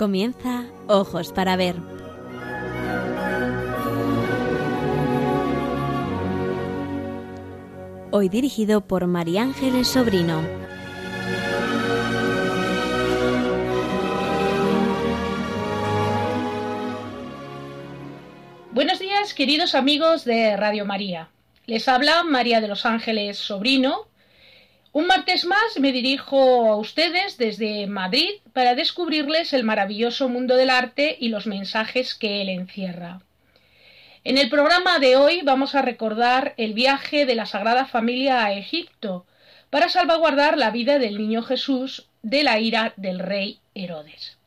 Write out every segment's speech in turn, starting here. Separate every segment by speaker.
Speaker 1: Comienza Ojos para Ver. Hoy dirigido por María Ángeles Sobrino.
Speaker 2: Buenos días, queridos amigos de Radio María. Les habla María de los Ángeles Sobrino. Un martes más me dirijo a ustedes desde Madrid para descubrirles el maravilloso mundo del arte y los mensajes que él encierra. En el programa de hoy vamos a recordar el viaje de la Sagrada Familia a Egipto para salvaguardar la vida del niño Jesús de la ira del rey Herodes.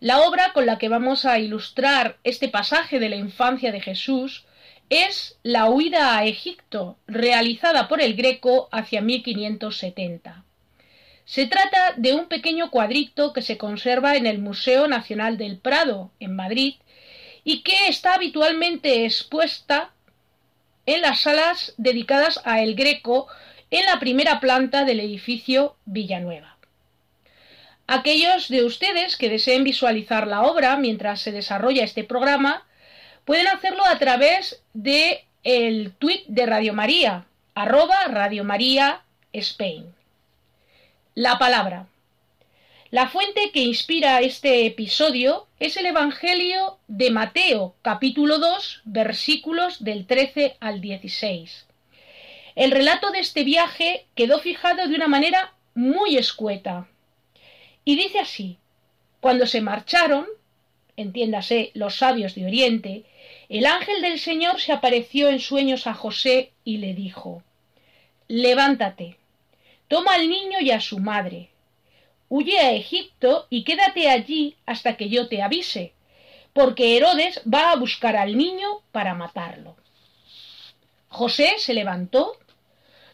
Speaker 2: La obra con la que vamos a ilustrar este pasaje de la infancia de Jesús es La huida a Egipto, realizada por el Greco hacia 1570. Se trata de un pequeño cuadrito que se conserva en el Museo Nacional del Prado, en Madrid, y que está habitualmente expuesta en las salas dedicadas a El Greco en la primera planta del edificio Villanueva. Aquellos de ustedes que deseen visualizar la obra mientras se desarrolla este programa pueden hacerlo a través de el tweet de Radio María, arroba Radio María Spain. La palabra. La fuente que inspira este episodio es el Evangelio de Mateo, capítulo 2, versículos del 13 al 16. El relato de este viaje quedó fijado de una manera muy escueta. Y dice así, cuando se marcharon, entiéndase los sabios de Oriente, el ángel del Señor se apareció en sueños a José y le dijo, Levántate, toma al niño y a su madre, huye a Egipto y quédate allí hasta que yo te avise, porque Herodes va a buscar al niño para matarlo. José se levantó,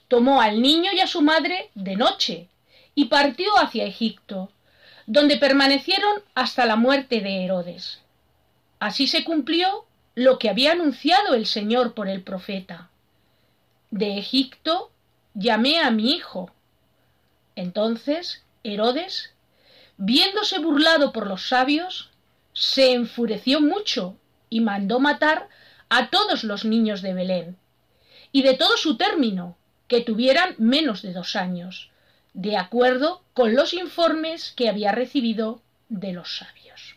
Speaker 2: tomó al niño y a su madre de noche y partió hacia Egipto, donde permanecieron hasta la muerte de Herodes. Así se cumplió lo que había anunciado el Señor por el profeta. De Egipto llamé a mi hijo. Entonces Herodes, viéndose burlado por los sabios, se enfureció mucho y mandó matar a todos los niños de Belén y de todo su término, que tuvieran menos de dos años, de acuerdo con los informes que había recibido de los sabios.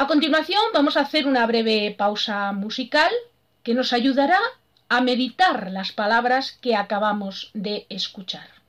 Speaker 2: A continuación vamos a hacer una breve pausa musical que nos ayudará a meditar las palabras que acabamos de escuchar.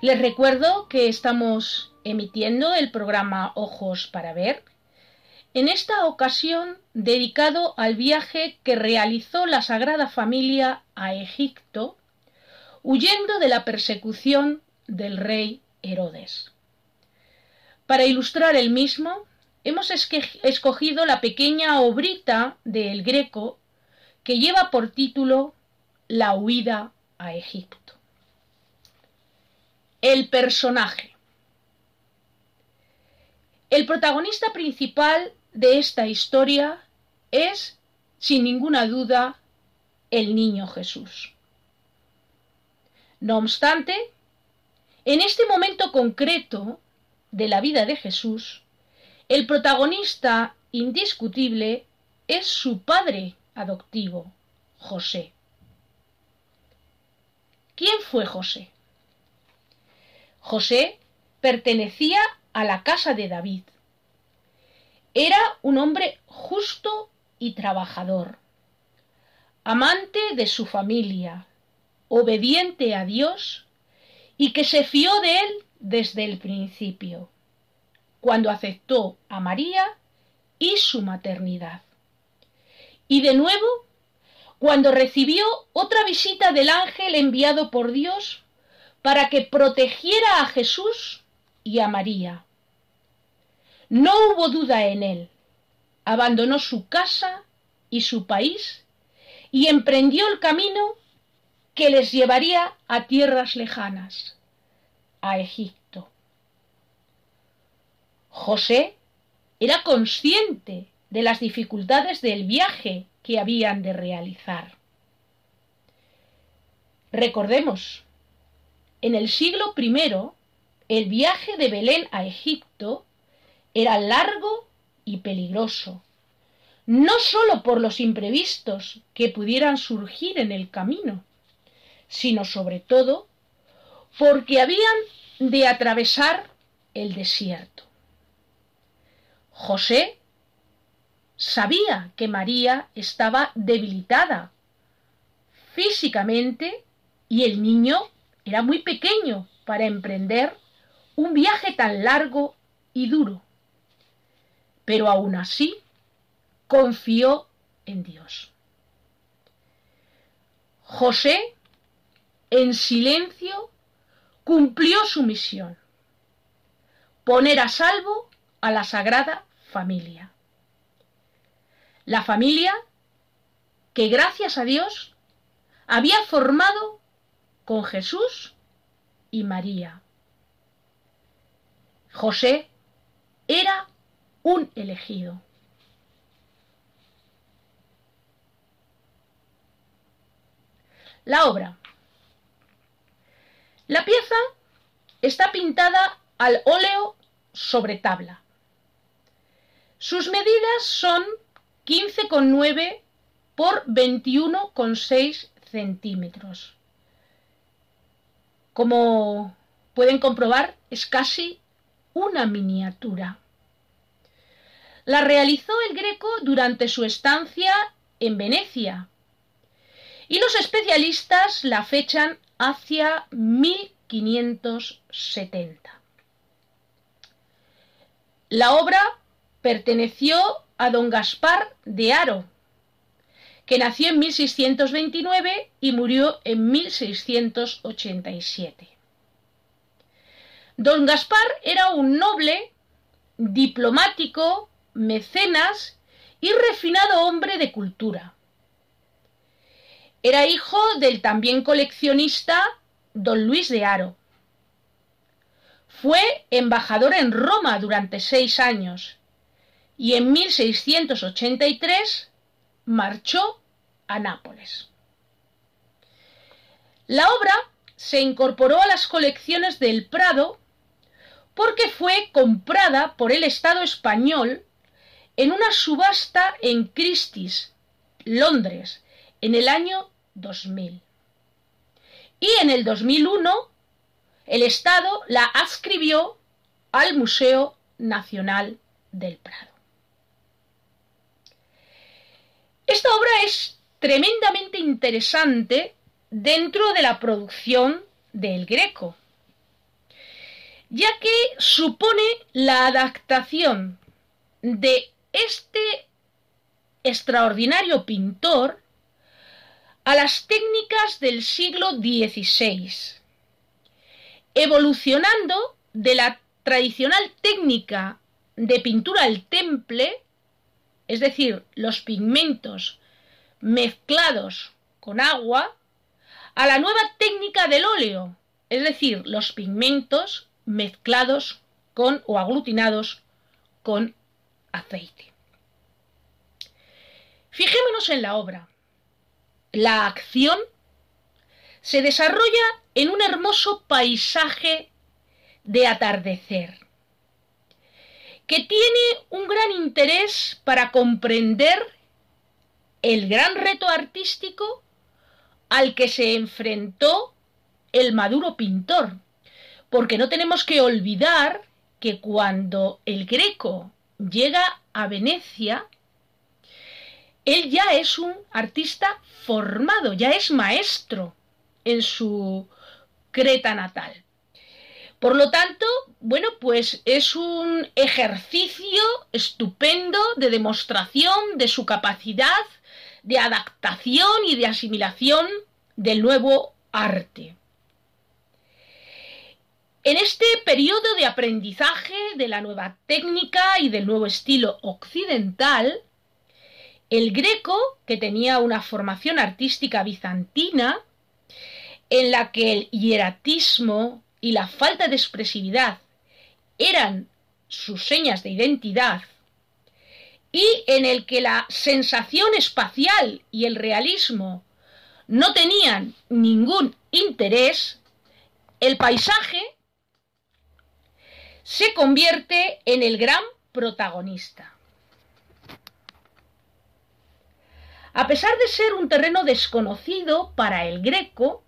Speaker 2: Les recuerdo que estamos emitiendo el programa Ojos para Ver, en esta ocasión dedicado al viaje que realizó la Sagrada Familia a Egipto, huyendo de la persecución del rey Herodes. Para ilustrar el mismo, hemos escogido la pequeña obrita del Greco que lleva por título La huida a Egipto. El personaje. El protagonista principal de esta historia es, sin ninguna duda, el niño Jesús. No obstante, en este momento concreto de la vida de Jesús, el protagonista indiscutible es su padre adoptivo, José. ¿Quién fue José? José pertenecía a la casa de David. Era un hombre justo y trabajador, amante de su familia, obediente a Dios y que se fió de él desde el principio, cuando aceptó a María y su maternidad. Y de nuevo, cuando recibió otra visita del ángel enviado por Dios para que protegiera a Jesús y a María. No hubo duda en él. Abandonó su casa y su país y emprendió el camino que les llevaría a tierras lejanas, a Egipto. José era consciente de las dificultades del viaje que habían de realizar. Recordemos, en el siglo I, el viaje de Belén a Egipto era largo y peligroso, no sólo por los imprevistos que pudieran surgir en el camino, sino sobre todo porque habían de atravesar el desierto. José sabía que María estaba debilitada físicamente y el niño era muy pequeño para emprender un viaje tan largo y duro. Pero aún así confió en Dios. José, en silencio, cumplió su misión, poner a salvo a la Sagrada Familia. La familia que gracias a Dios había formado con Jesús y María. José era un elegido. La obra. La pieza está pintada al óleo sobre tabla. Sus medidas son 15,9 por 21,6 centímetros. Como pueden comprobar, es casi una miniatura. La realizó el Greco durante su estancia en Venecia y los especialistas la fechan hacia 1570. La obra perteneció a don Gaspar de Haro, que nació en 1629 y murió en 1687. Don Gaspar era un noble, diplomático, mecenas y refinado hombre de cultura. Era hijo del también coleccionista don Luis de Haro. Fue embajador en Roma durante seis años y en 1683 marchó a Nápoles. La obra se incorporó a las colecciones del Prado porque fue comprada por el Estado español en una subasta en Christie's, Londres, en el año 2000. Y en el 2001 el Estado la adscribió al Museo Nacional del Prado. Esta obra es tremendamente interesante dentro de la producción del Greco, ya que supone la adaptación de este extraordinario pintor a las técnicas del siglo XVI, evolucionando de la tradicional técnica de pintura al temple, es decir, los pigmentos mezclados con agua, a la nueva técnica del óleo, es decir, los pigmentos mezclados con o aglutinados con aceite. Fijémonos en la obra. La acción se desarrolla en un hermoso paisaje de atardecer, que tiene un gran interés para comprender el gran reto artístico al que se enfrentó el maduro pintor, porque no tenemos que olvidar que cuando el greco llega a Venecia, él ya es un artista formado, ya es maestro en su Creta natal. Por lo tanto, bueno, pues es un ejercicio estupendo de demostración de su capacidad de adaptación y de asimilación del nuevo arte. En este periodo de aprendizaje de la nueva técnica y del nuevo estilo occidental, el greco, que tenía una formación artística bizantina, en la que el hieratismo y la falta de expresividad eran sus señas de identidad, y en el que la sensación espacial y el realismo no tenían ningún interés, el paisaje se convierte en el gran protagonista. A pesar de ser un terreno desconocido para el greco,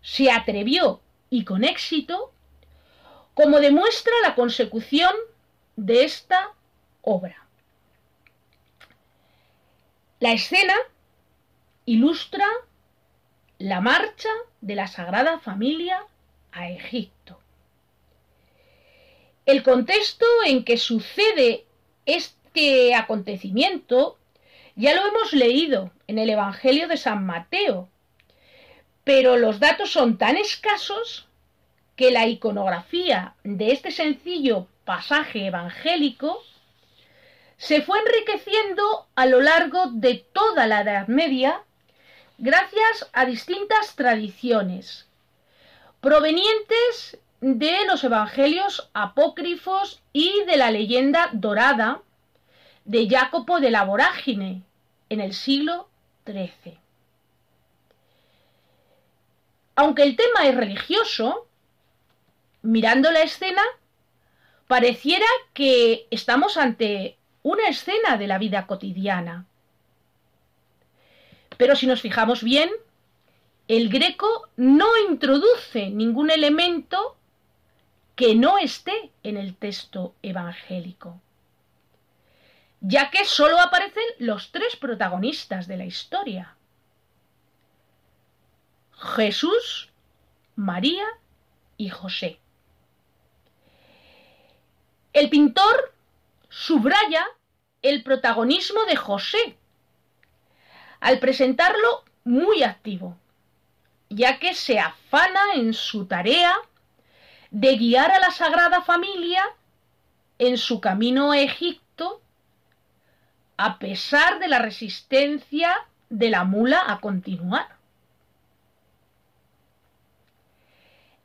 Speaker 2: se atrevió y con éxito, como demuestra la consecución de esta obra. La escena ilustra la marcha de la Sagrada Familia a Egipto. El contexto en que sucede este acontecimiento ya lo hemos leído en el Evangelio de San Mateo, pero los datos son tan escasos que la iconografía de este sencillo pasaje evangélico se fue enriqueciendo a lo largo de toda la Edad Media gracias a distintas tradiciones provenientes de los evangelios apócrifos y de la leyenda dorada de Jacopo de la Vorágine en el siglo XIII. Aunque el tema es religioso, mirando la escena, pareciera que estamos ante una escena de la vida cotidiana. Pero si nos fijamos bien, el greco no introduce ningún elemento que no esté en el texto evangélico, ya que solo aparecen los tres protagonistas de la historia. Jesús, María y José. El pintor subraya el protagonismo de José al presentarlo muy activo, ya que se afana en su tarea de guiar a la Sagrada Familia en su camino a Egipto a pesar de la resistencia de la mula a continuar.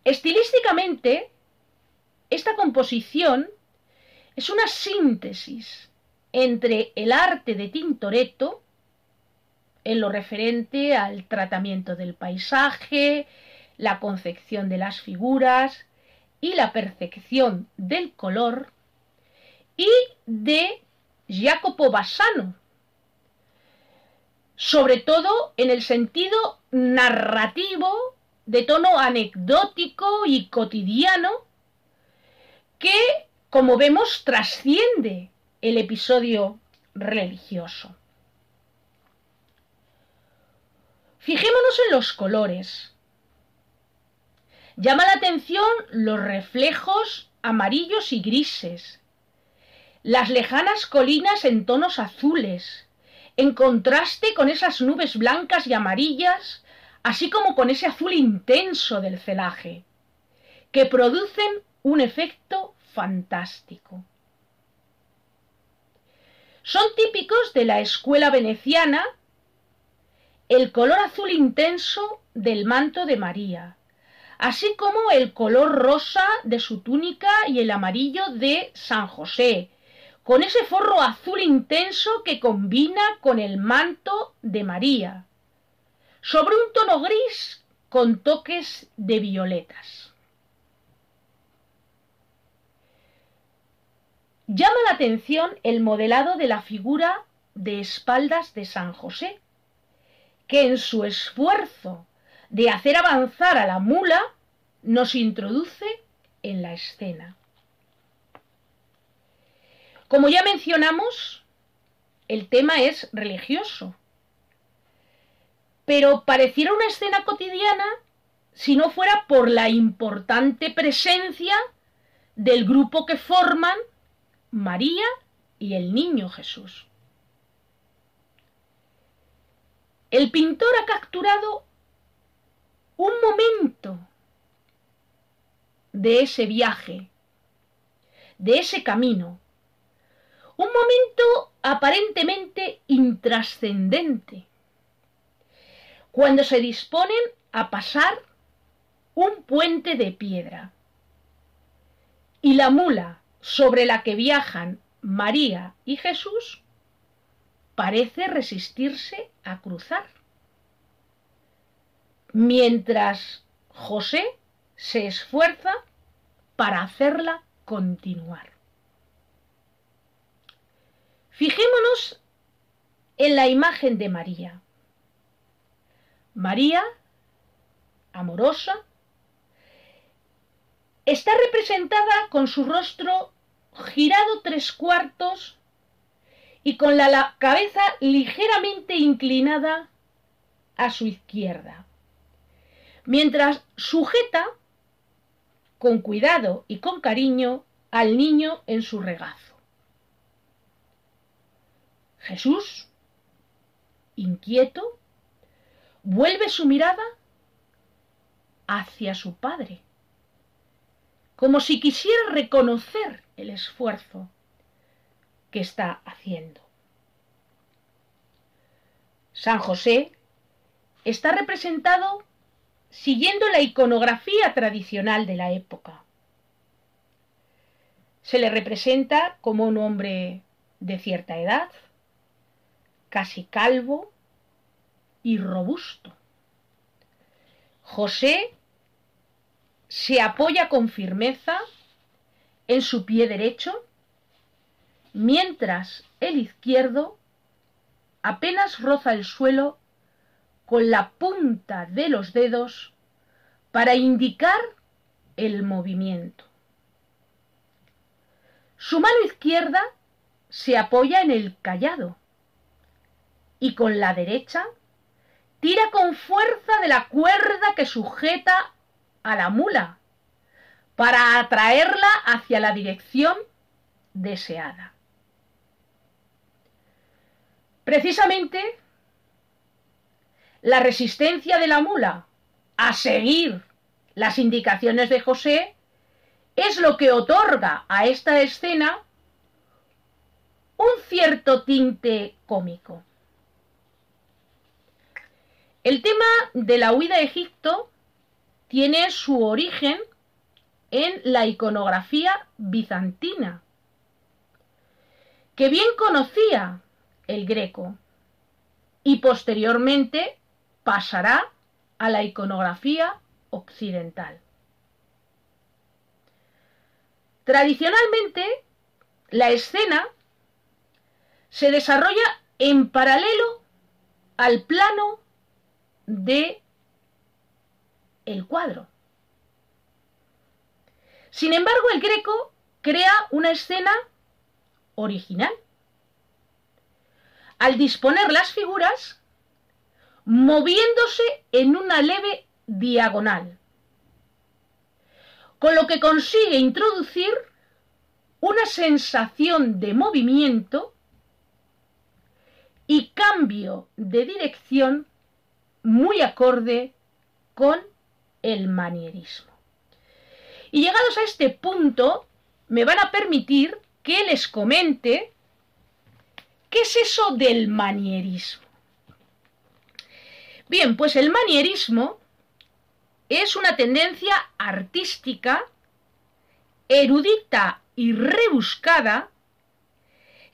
Speaker 2: Estilísticamente, esta composición es una síntesis entre el arte de Tintoretto, en lo referente al tratamiento del paisaje, la concepción de las figuras y la percepción del color, y de Jacopo Bassano, sobre todo en el sentido narrativo de tono anecdótico y cotidiano que, como vemos, trasciende el episodio religioso. Fijémonos en los colores. Llama la atención los reflejos amarillos y grises, las lejanas colinas en tonos azules, en contraste con esas nubes blancas y amarillas así como con ese azul intenso del celaje, que producen un efecto fantástico. Son típicos de la escuela veneciana el color azul intenso del manto de María, así como el color rosa de su túnica y el amarillo de San José, con ese forro azul intenso que combina con el manto de María, sobre un tono gris con toques de violetas. Llama la atención el modelado de la figura de espaldas de San José, que en su esfuerzo de hacer avanzar a la mula nos introduce en la escena. Como ya mencionamos, el tema es religioso, pero pareciera una escena cotidiana si no fuera por la importante presencia del grupo que forman María y el niño Jesús. El pintor ha capturado un momento de ese viaje, de ese camino, un momento aparentemente intrascendente, cuando se disponen a pasar un puente de piedra y la mula sobre la que viajan María y Jesús parece resistirse a cruzar, mientras José se esfuerza para hacerla continuar. Fijémonos en la imagen de María. María, amorosa, está representada con su rostro girado tres cuartos y con la, cabeza ligeramente inclinada a su izquierda, mientras sujeta con cuidado y con cariño al niño en su regazo. Jesús, inquieto, vuelve su mirada hacia su Padre, como si quisiera reconocer el esfuerzo que está haciendo. San José está representado siguiendo la iconografía tradicional de la época. Se le representa como un hombre de cierta edad, casi calvo y robusto. José se apoya con firmeza en su pie derecho, mientras el izquierdo apenas roza el suelo con la punta de los dedos para indicar el movimiento. Su mano izquierda se apoya en el callado y con la derecha tira con fuerza de la cuerda que sujeta a la mula para atraerla hacia la dirección deseada. Precisamente, la resistencia de la mula a seguir las indicaciones de José es lo que otorga a esta escena un cierto tinte cómico. El tema de la huida a Egipto tiene su origen en la iconografía bizantina, que bien conocía el greco y posteriormente pasará a la iconografía occidental. Tradicionalmente, la escena se desarrolla en paralelo al plano de el cuadro. Sin embargo, el Greco crea una escena original. Al disponer las figuras, moviéndose en una leve diagonal, con lo que consigue introducir una sensación de movimiento y cambio de dirección muy acorde con el manierismo. Y llegados a este punto, me van a permitir que les comente qué es eso del manierismo. Bien, pues el manierismo es una tendencia artística, erudita y rebuscada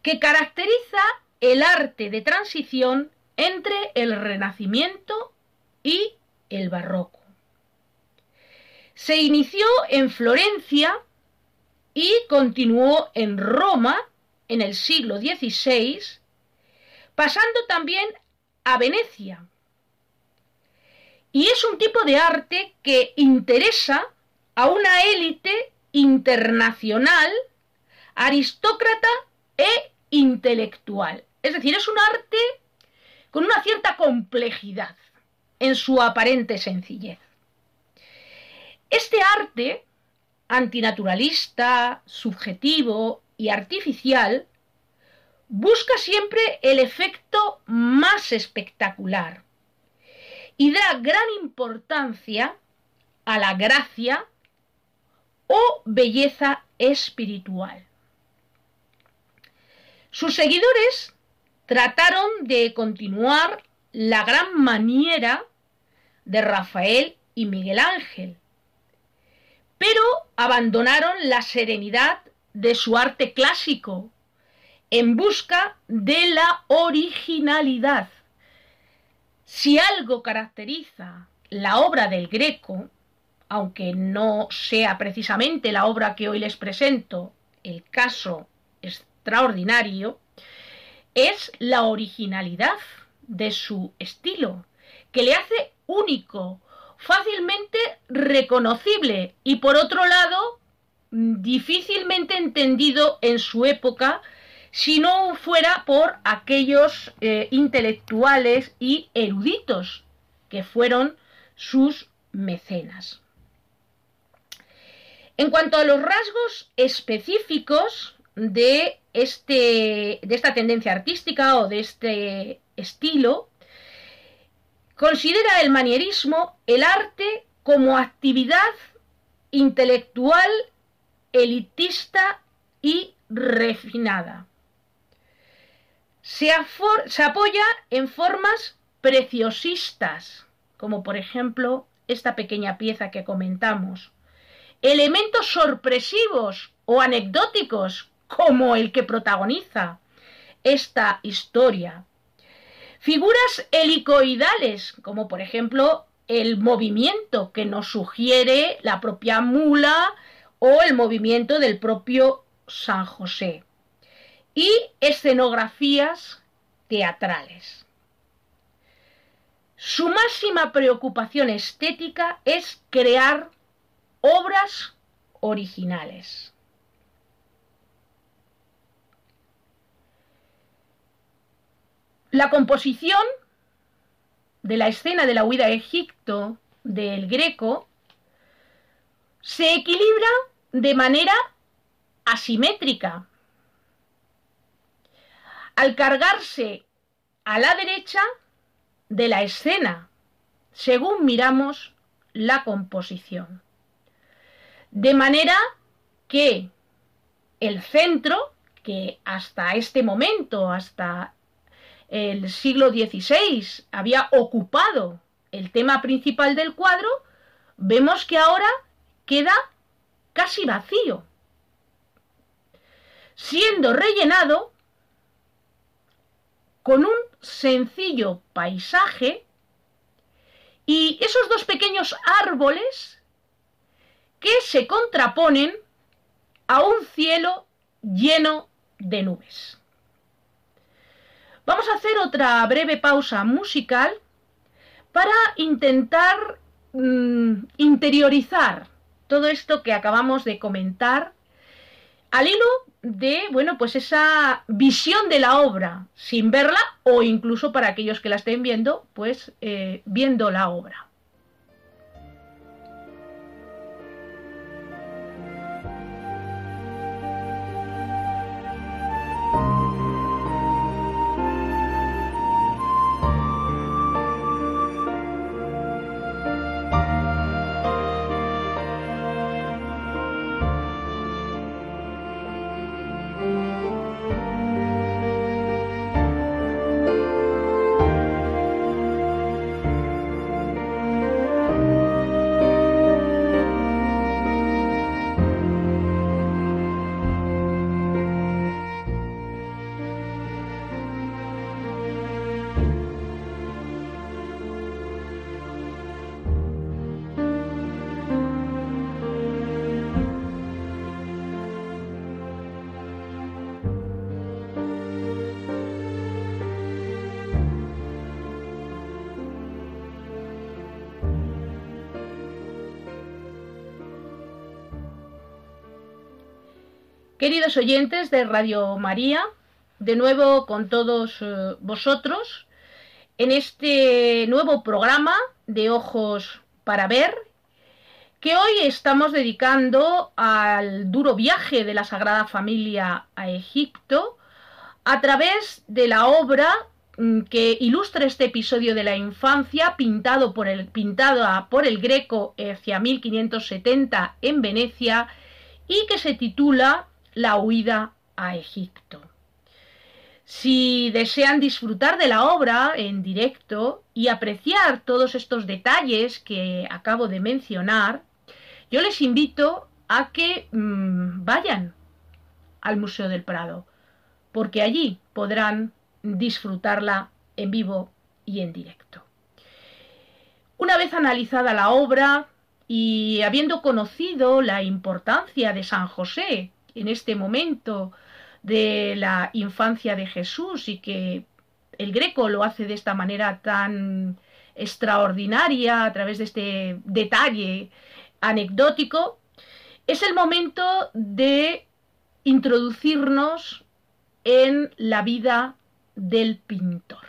Speaker 2: que caracteriza el arte de transición entre el Renacimiento y el Barroco. Se inició en Florencia y continuó en Roma en el siglo XVI, pasando también a Venecia. Y es un tipo de arte que interesa a una élite internacional, aristócrata e intelectual. Es decir, es un arte con una cierta complejidad en su aparente sencillez. Este arte antinaturalista, subjetivo y artificial busca siempre el efecto más espectacular y da gran importancia a la gracia o belleza espiritual. Sus seguidores trataron de continuar la gran maniera de Rafael y Miguel Ángel, pero abandonaron la serenidad de su arte clásico en busca de la originalidad. Si algo caracteriza la obra del Greco, aunque no sea precisamente la obra que hoy les presento el caso extraordinario, es la originalidad de su estilo, que le hace único, fácilmente reconocible y por otro lado difícilmente entendido en su época si no fuera por aquellos eh, intelectuales y eruditos que fueron sus mecenas. En cuanto a los rasgos específicos de, este, de esta tendencia artística o de este estilo, considera el manierismo el arte como actividad intelectual, elitista y refinada. Se, apoya en formas preciosistas, como por ejemplo esta pequeña pieza que comentamos, elementos sorpresivos o anecdóticos, como el que protagoniza esta historia, Figuras helicoidales, como por ejemplo el movimiento que nos sugiere la propia mula o el movimiento del propio San José. Y escenografías teatrales. Su máxima preocupación estética es crear obras originales. La composición de la escena de la huida a Egipto del Greco se equilibra de manera asimétrica. Al cargarse a la derecha de la escena, según miramos la composición. De manera que el centro, que hasta este momento, hasta el siglo XVI había ocupado el tema principal del cuadro, vemos que ahora queda casi vacío, siendo rellenado con un sencillo paisaje y esos dos pequeños árboles que se contraponen a un cielo lleno de nubes. Vamos a hacer otra breve pausa musical para intentar mm, interiorizar todo esto que acabamos de comentar al hilo de, bueno, pues esa visión de la obra sin verla o incluso para aquellos que la estén viendo, pues eh, viendo la obra. Queridos oyentes de Radio María, de nuevo con todos eh, vosotros en este nuevo programa de Ojos para Ver, que hoy estamos dedicando al duro viaje de la Sagrada Familia a Egipto a través de la obra mm, que ilustra este episodio de la infancia pintado por el, pintada por el Greco hacia 1570 en Venecia y que se titula la huida a Egipto. Si desean disfrutar de la obra en directo y apreciar todos estos detalles que acabo de mencionar, yo les invito a que mmm, vayan al Museo del Prado, porque allí podrán disfrutarla en vivo y en directo. Una vez analizada la obra y habiendo conocido la importancia de San José en este momento de la infancia de Jesús y que el greco lo hace de esta manera tan extraordinaria a través de este detalle anecdótico, es el momento de introducirnos en la vida del pintor.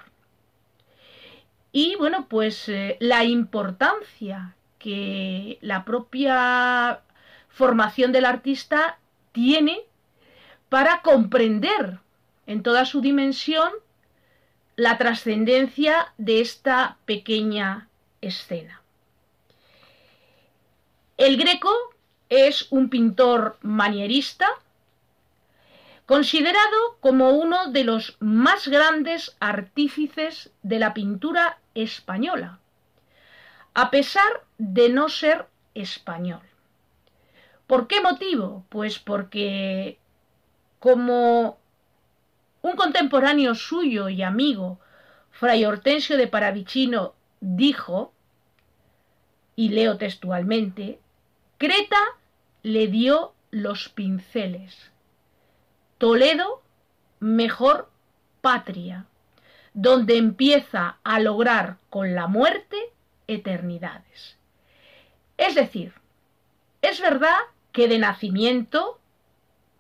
Speaker 2: Y bueno, pues eh, la importancia que la propia formación del artista tiene para comprender en toda su dimensión la trascendencia de esta pequeña escena. El Greco es un pintor manierista, considerado como uno de los más grandes artífices de la pintura española, a pesar de no ser español. ¿Por qué motivo? Pues porque como un contemporáneo suyo y amigo, Fray Hortensio de Paravicino, dijo, y leo textualmente, Creta le dio los pinceles. Toledo, mejor patria, donde empieza a lograr con la muerte eternidades. Es decir, es verdad que de nacimiento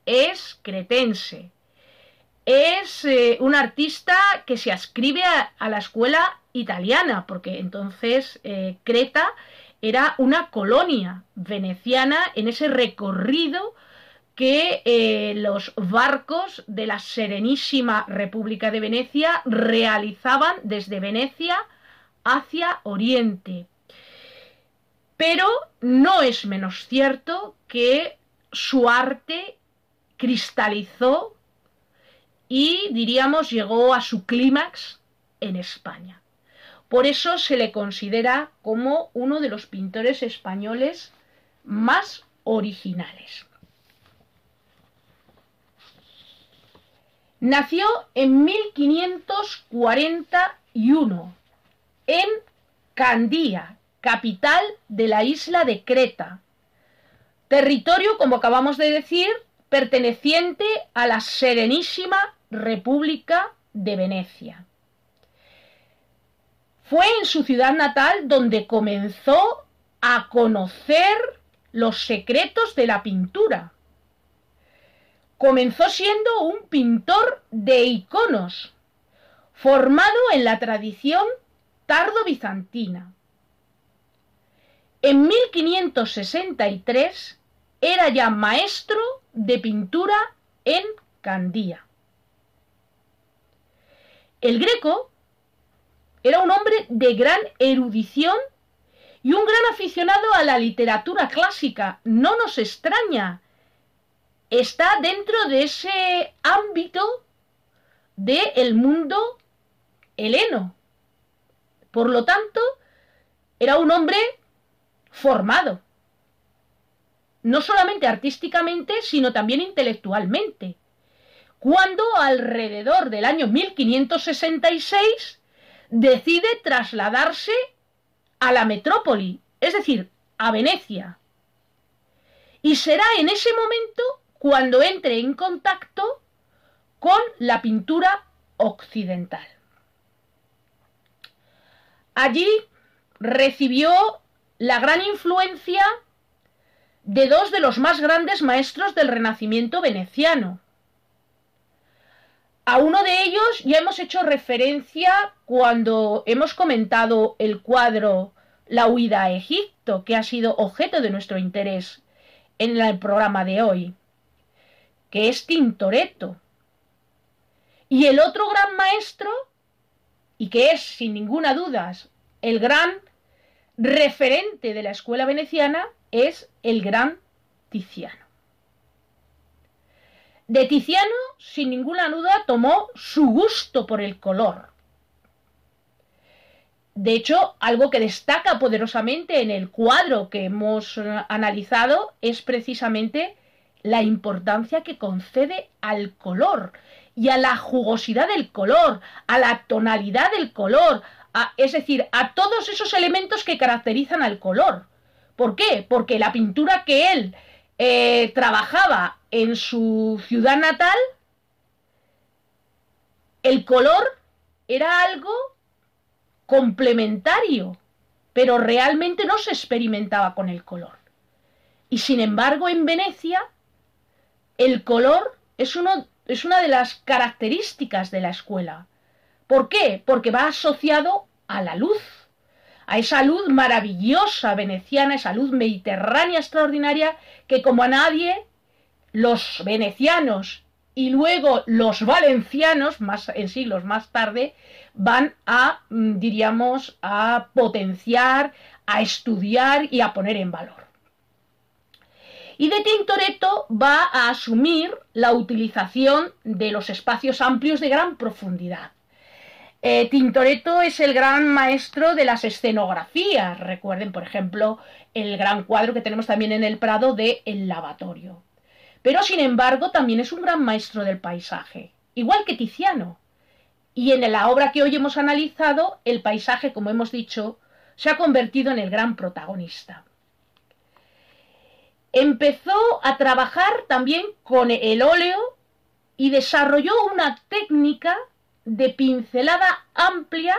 Speaker 2: es cretense, es eh, un artista que se ascribe a, la escuela italiana, porque entonces eh, Creta era una colonia veneciana en ese recorrido que eh, los barcos de la Serenísima República de Venecia realizaban desde Venecia hacia Oriente. Pero no es menos cierto que su arte cristalizó y diríamos llegó a su clímax en España. Por eso se le considera como uno de los pintores españoles más originales. Nació en 1541 en Candía, capital de la isla de Creta. Territorio, como acabamos de decir, perteneciente a la Serenísima República de Venecia. Fue en su ciudad natal donde comenzó a conocer los secretos de la pintura. Comenzó siendo un pintor de iconos, formado en la tradición tardo-bizantina. En 1563 era ya maestro de pintura en Candía. El Greco era un hombre de gran erudición y un gran aficionado a la literatura clásica. No nos extraña. Está dentro de ese ámbito del mundo heleno. Por lo tanto, era un hombre formado, no solamente artísticamente, sino también intelectualmente. Cuando alrededor del año 1566 decide trasladarse a la metrópoli, es decir, a Venecia. Y será en ese momento cuando entre en contacto con la pintura occidental. Allí recibió la gran influencia de dos de los más grandes maestros del Renacimiento veneciano. A uno de ellos ya hemos hecho referencia cuando hemos comentado el cuadro La huida a Egipto, que ha sido objeto de nuestro interés en el programa de hoy, que es Tintoretto. Y el otro gran maestro, y que es sin ninguna duda el gran referente de la escuela veneciana, es el gran Tiziano. De Tiziano, sin ninguna duda, tomó su gusto por el color. De hecho, algo que destaca poderosamente en el cuadro que hemos analizado es precisamente la importancia que concede al color y a la jugosidad del color, a la tonalidad del color, es decir, a todos esos elementos que caracterizan al color. ¿Por qué? Porque la pintura que él eh, trabajaba en su ciudad natal, el color era algo complementario, pero realmente no se experimentaba con el color. Y sin embargo, en Venecia, el color es, uno, es una de las características de la escuela. ¿Por qué? Porque va asociado a la luz a esa luz maravillosa veneciana, esa luz mediterránea extraordinaria que como a nadie los venecianos y luego los valencianos, más en siglos más tarde, van a, mm, diríamos, a potenciar, a estudiar y a poner en valor. Y de Tintoretto va a asumir la utilización de los espacios amplios de gran profundidad. Eh, Tintoretto es el gran maestro de las escenografías. Recuerden, por ejemplo, el gran cuadro que tenemos también en el Prado de El lavatorio. Pero, sin embargo, también es un gran maestro del paisaje, igual que Tiziano. Y en la obra que hoy hemos analizado, el paisaje, como hemos dicho, se ha convertido en el gran protagonista. Empezó a trabajar también con el óleo y desarrolló una técnica de pincelada amplia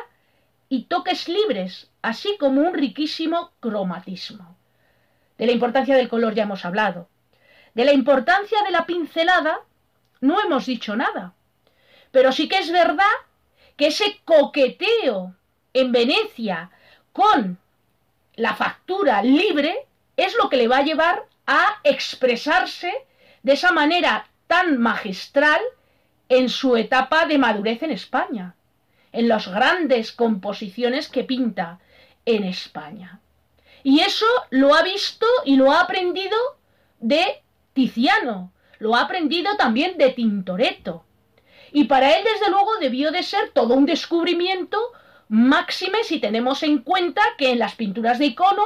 Speaker 2: y toques libres, así como un riquísimo cromatismo. De la importancia del color ya hemos hablado. De la importancia de la pincelada no hemos dicho nada. Pero sí que es verdad que ese coqueteo en Venecia con la factura libre es lo que le va a llevar a expresarse de esa manera tan magistral en su etapa de madurez en España, en las grandes composiciones que pinta en España. Y eso lo ha visto y lo ha aprendido de Tiziano, lo ha aprendido también de Tintoretto. Y para él, desde luego, debió de ser todo un descubrimiento máxime si tenemos en cuenta que en las pinturas de icono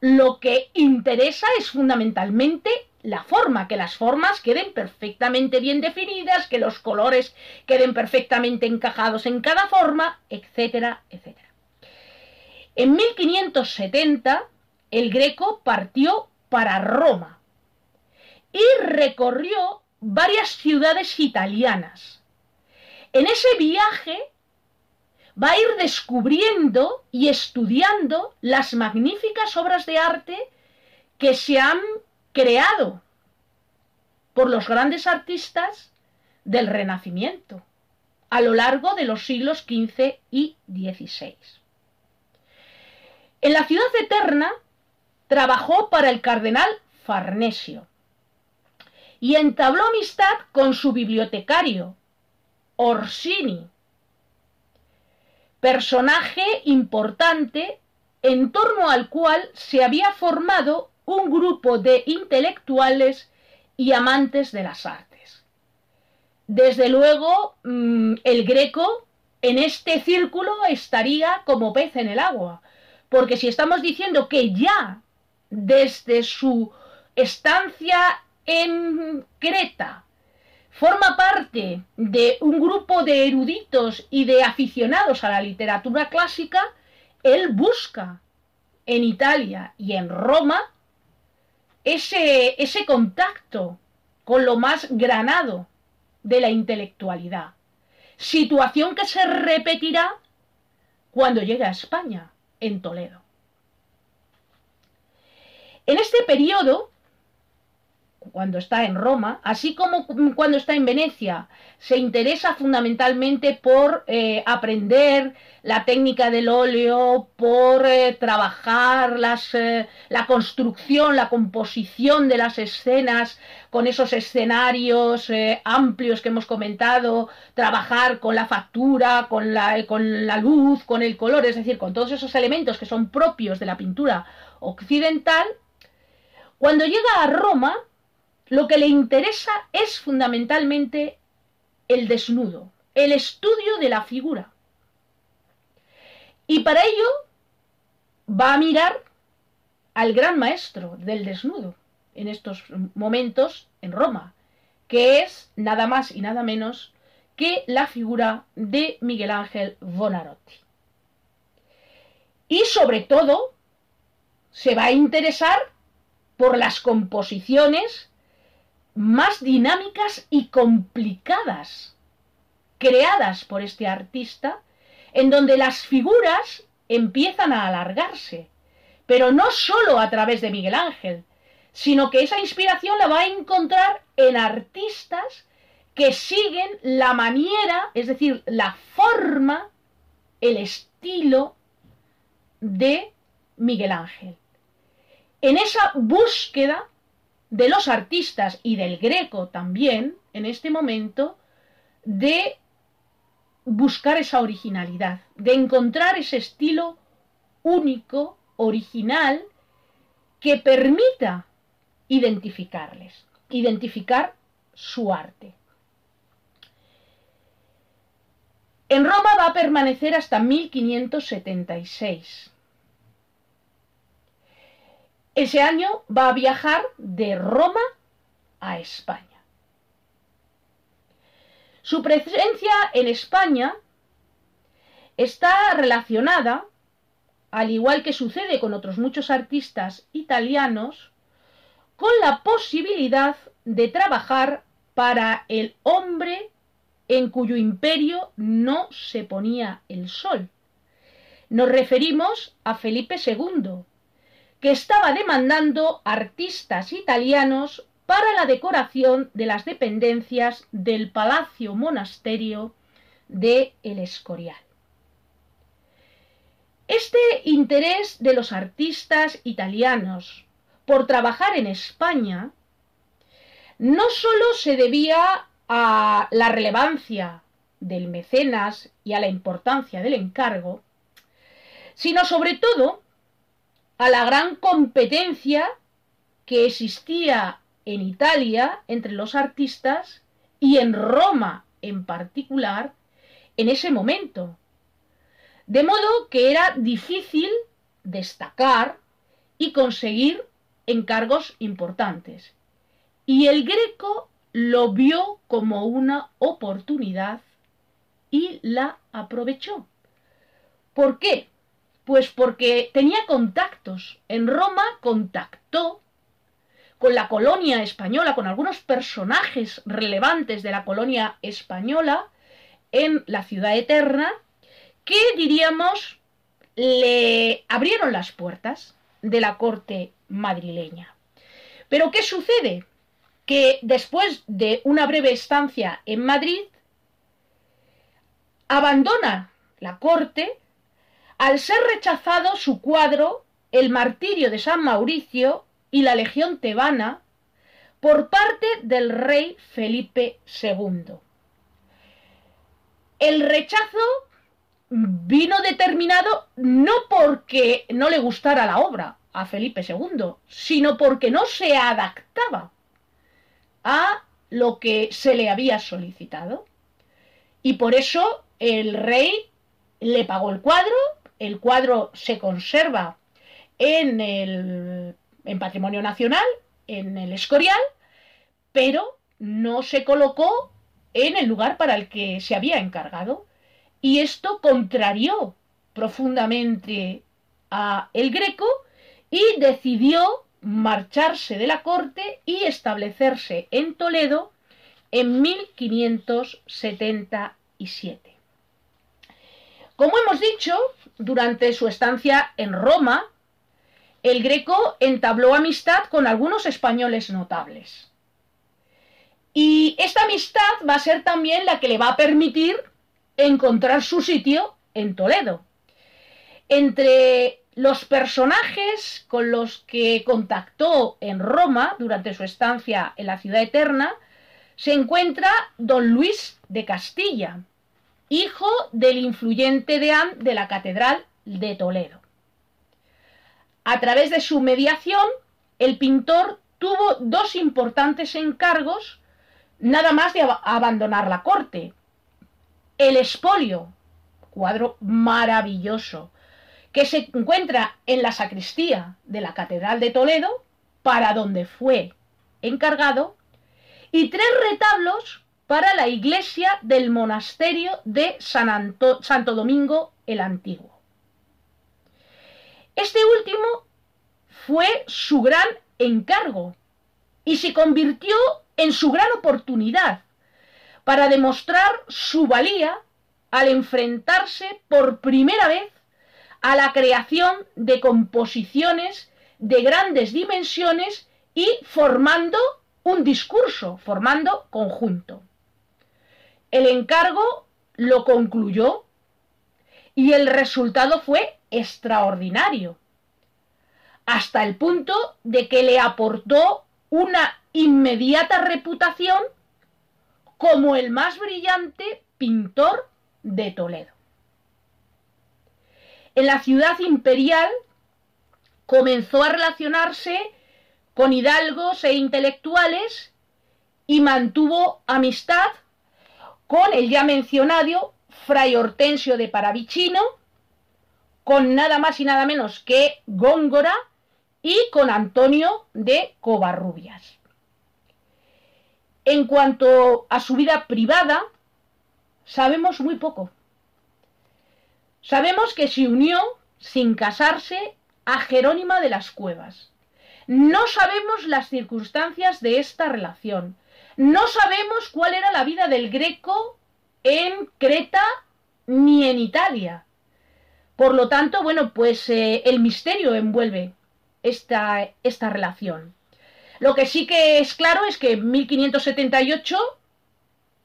Speaker 2: lo que interesa es fundamentalmente la forma, que las formas queden perfectamente bien definidas, que los colores queden perfectamente encajados en cada forma, etcétera, etcétera. En 1570 el Greco partió para Roma y recorrió varias ciudades italianas. En ese viaje va a ir descubriendo y estudiando las magníficas obras de arte que se han creado por los grandes artistas del Renacimiento a lo largo de los siglos XV y XVI. En la ciudad eterna trabajó para el cardenal Farnesio y entabló amistad con su bibliotecario, Orsini, personaje importante en torno al cual se había formado un grupo de intelectuales y amantes de las artes. Desde luego, mm, el greco en este círculo estaría como pez en el agua, porque si estamos diciendo que ya desde su estancia en Creta forma parte de un grupo de eruditos y de aficionados a la literatura clásica, él busca en Italia y en Roma ese, ese contacto con lo más granado de la intelectualidad. Situación que se repetirá cuando llegue a España, en Toledo. En este periodo cuando está en Roma, así como cuando está en Venecia, se interesa fundamentalmente por eh, aprender la técnica del óleo, por eh, trabajar las, eh, la construcción, la composición de las escenas con esos escenarios amplios que hemos comentado, trabajar con la factura, con la, con la luz, con el color, es decir, con todos esos elementos que son propios de la pintura occidental, cuando llega a Roma, lo que le interesa es fundamentalmente el desnudo, el estudio de la figura. Y para ello va a mirar al gran maestro del desnudo en estos momentos en Roma, que es nada más y nada menos que la figura de Miguel Ángel Bonarotti. Y sobre todo se va a interesar por las composiciones más dinámicas y complicadas creadas por este artista, en donde las figuras empiezan a alargarse, pero no solo a través de Miguel Ángel, sino que esa inspiración la va a encontrar en artistas que siguen la maniera, es decir, la forma, el estilo de Miguel Ángel. En esa búsqueda de los artistas y del greco también, en este momento, de buscar esa originalidad, de encontrar ese estilo único, original, que permita identificarles, identificar su arte. En Roma va a permanecer hasta 1576 ese año va a viajar de Roma a España. Su presencia en España está relacionada, al igual que sucede con otros muchos artistas italianos, con la posibilidad de trabajar para el hombre en cuyo imperio no se ponía el sol. Nos referimos a Felipe II, que estaba demandando artistas italianos para la decoración de las dependencias del Palacio Monasterio de El Escorial. Este interés de los artistas italianos por trabajar en España no sólo se debía a la relevancia del mecenas y a la importancia del encargo, sino sobre todo a la gran competencia que existía en Italia entre los artistas y en Roma en particular en ese momento. De modo que era difícil destacar y conseguir encargos importantes. Y el greco lo vio como una oportunidad y la aprovechó. ¿Por qué? Pues porque tenía contactos. En Roma contactó con la colonia española, con algunos personajes relevantes de la colonia española en la ciudad eterna, que diríamos le abrieron las puertas de la corte madrileña. Pero ¿qué sucede? Que después de una breve estancia en Madrid, abandona la corte al ser rechazado su cuadro El martirio de San Mauricio y la Legión tebana por parte del rey Felipe II. El rechazo vino determinado no porque no le gustara la obra a Felipe II, sino porque no se adaptaba a lo que se le había solicitado. Y por eso el rey le pagó el cuadro el cuadro se conserva en el en Patrimonio Nacional, en el Escorial, pero no se colocó en el lugar para el que se había encargado. Y esto contrarió profundamente a el Greco y decidió marcharse de la corte y establecerse en Toledo en 1577. Como hemos dicho, durante su estancia en Roma, el Greco entabló amistad con algunos españoles notables. Y esta amistad va a ser también la que le va a permitir encontrar su sitio en Toledo. Entre los personajes con los que contactó en Roma durante su estancia en la ciudad eterna se encuentra don Luis de Castilla, hijo del influyente deán de la Catedral de Toledo. A través de su mediación, el pintor tuvo dos importantes encargos nada más de abandonar la corte. El espolio, cuadro maravilloso, que se encuentra en la sacristía de la Catedral de Toledo, para donde fue encargado, y tres retablos para la iglesia del monasterio de San Santo Domingo el Antiguo. Este último fue su gran encargo y se convirtió en su gran oportunidad para demostrar su valía al enfrentarse por primera vez a la creación de composiciones de grandes dimensiones y formando un discurso, formando conjunto. El encargo lo concluyó y el resultado fue extraordinario, hasta el punto de que le aportó una inmediata reputación como el más brillante pintor de Toledo. En la ciudad imperial comenzó a relacionarse con hidalgos e intelectuales y mantuvo amistad con el ya mencionado Fray Hortensio de Paravicino, con nada más y nada menos que Góngora y con Antonio de Covarrubias. En cuanto a su vida privada, sabemos muy poco. Sabemos que se unió, sin casarse, a Jerónima de las Cuevas. No sabemos las circunstancias de esta relación. No sabemos cuál era la vida del Greco en Creta ni en Italia. Por lo tanto, bueno, pues eh, el misterio envuelve esta, esta relación. Lo que sí que es claro es que en 1578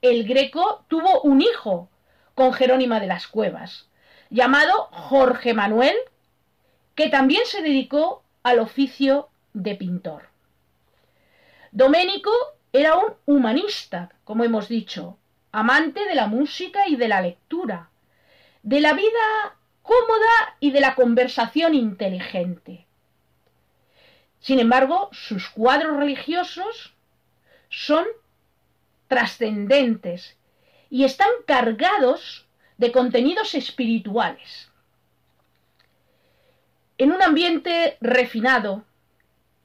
Speaker 2: el Greco tuvo un hijo con Jerónima de las Cuevas llamado Jorge Manuel, que también se dedicó al oficio de pintor. Doménico era un humanista, como hemos dicho, amante de la música y de la lectura, de la vida cómoda y de la conversación inteligente. Sin embargo, sus cuadros religiosos son trascendentes y están cargados de contenidos espirituales. En un ambiente refinado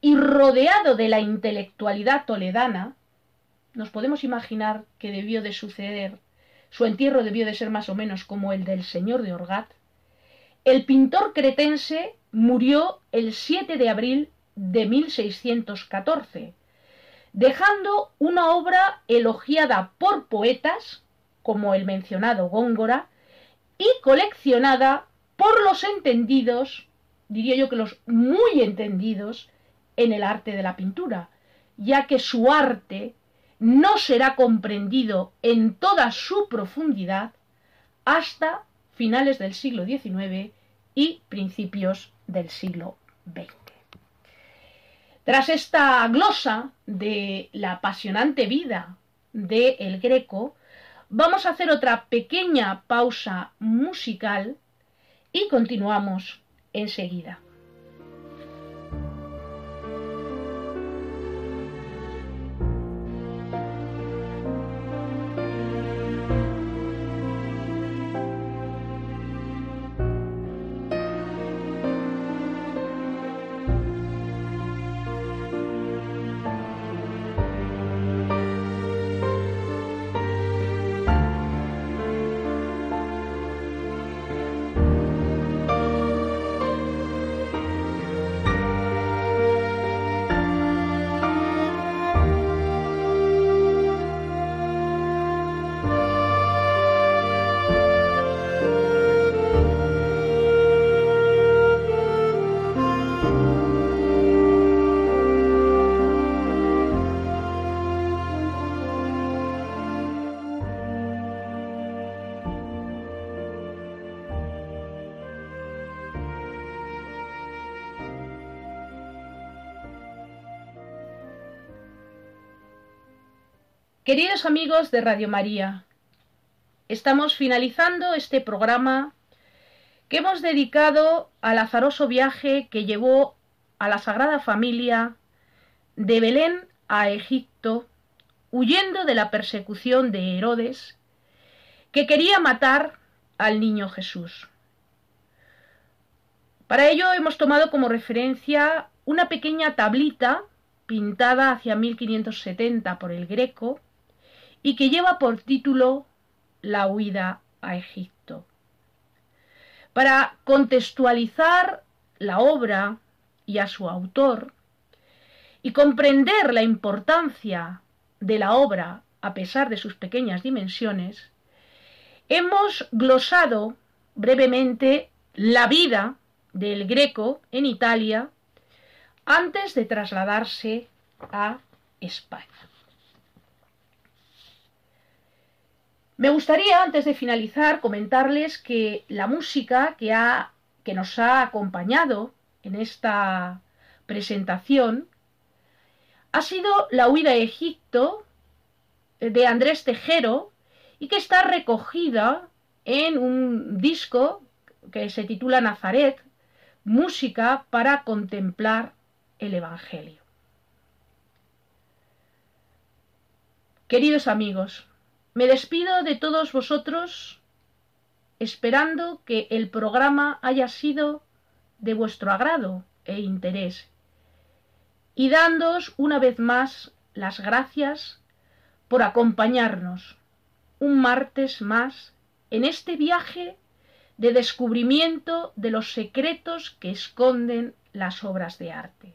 Speaker 2: y rodeado de la intelectualidad toledana, nos podemos imaginar que debió de suceder, su entierro debió de ser más o menos como el del señor de Orgat, el pintor cretense murió el 7 de abril de 1614, dejando una obra elogiada por poetas como el mencionado Góngora, y coleccionada por los entendidos, diría yo que los muy entendidos, en el arte de la pintura, ya que su arte no será comprendido en toda su profundidad hasta finales del siglo XIX y principios del siglo XX. Tras esta glosa de la apasionante vida de El Greco, Vamos a hacer otra pequeña pausa musical y continuamos enseguida. Queridos amigos de Radio María, estamos finalizando este programa que hemos dedicado al azaroso viaje que llevó a la Sagrada Familia de Belén a Egipto, huyendo de la persecución de Herodes, que quería matar al niño Jesús. Para ello hemos tomado como referencia una pequeña tablita pintada hacia 1570 por el Greco y que lleva por título La huida a Egipto. Para contextualizar la obra y a su autor y comprender la importancia de la obra a pesar de sus pequeñas dimensiones, hemos glosado brevemente la vida del Greco en Italia antes de trasladarse a España. Me gustaría, antes de finalizar, comentarles que la música que, ha, que nos ha acompañado en esta presentación ha sido La huida a Egipto de Andrés Tejero y que está recogida en un disco que se titula Nazaret, música para contemplar el Evangelio. Queridos amigos, me despido de todos vosotros esperando que el programa haya sido de vuestro agrado e interés y dándoos una vez más las gracias por acompañarnos un martes más en este viaje de descubrimiento de los secretos que esconden las obras de arte.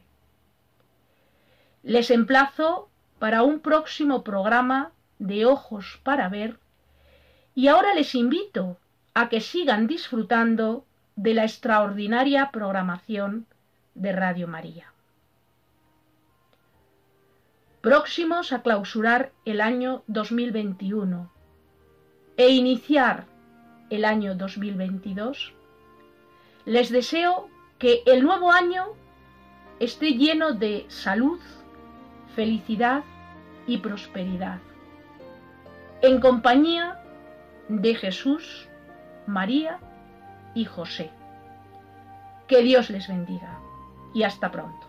Speaker 2: Les emplazo para un próximo programa de Ojos para Ver y ahora les invito a que sigan disfrutando de la extraordinaria programación de Radio María. Próximos a clausurar el año 2021 e iniciar el año 2022, les deseo que el nuevo año esté lleno de salud, felicidad y prosperidad, en compañía de Jesús, María y José. Que Dios les bendiga y hasta pronto.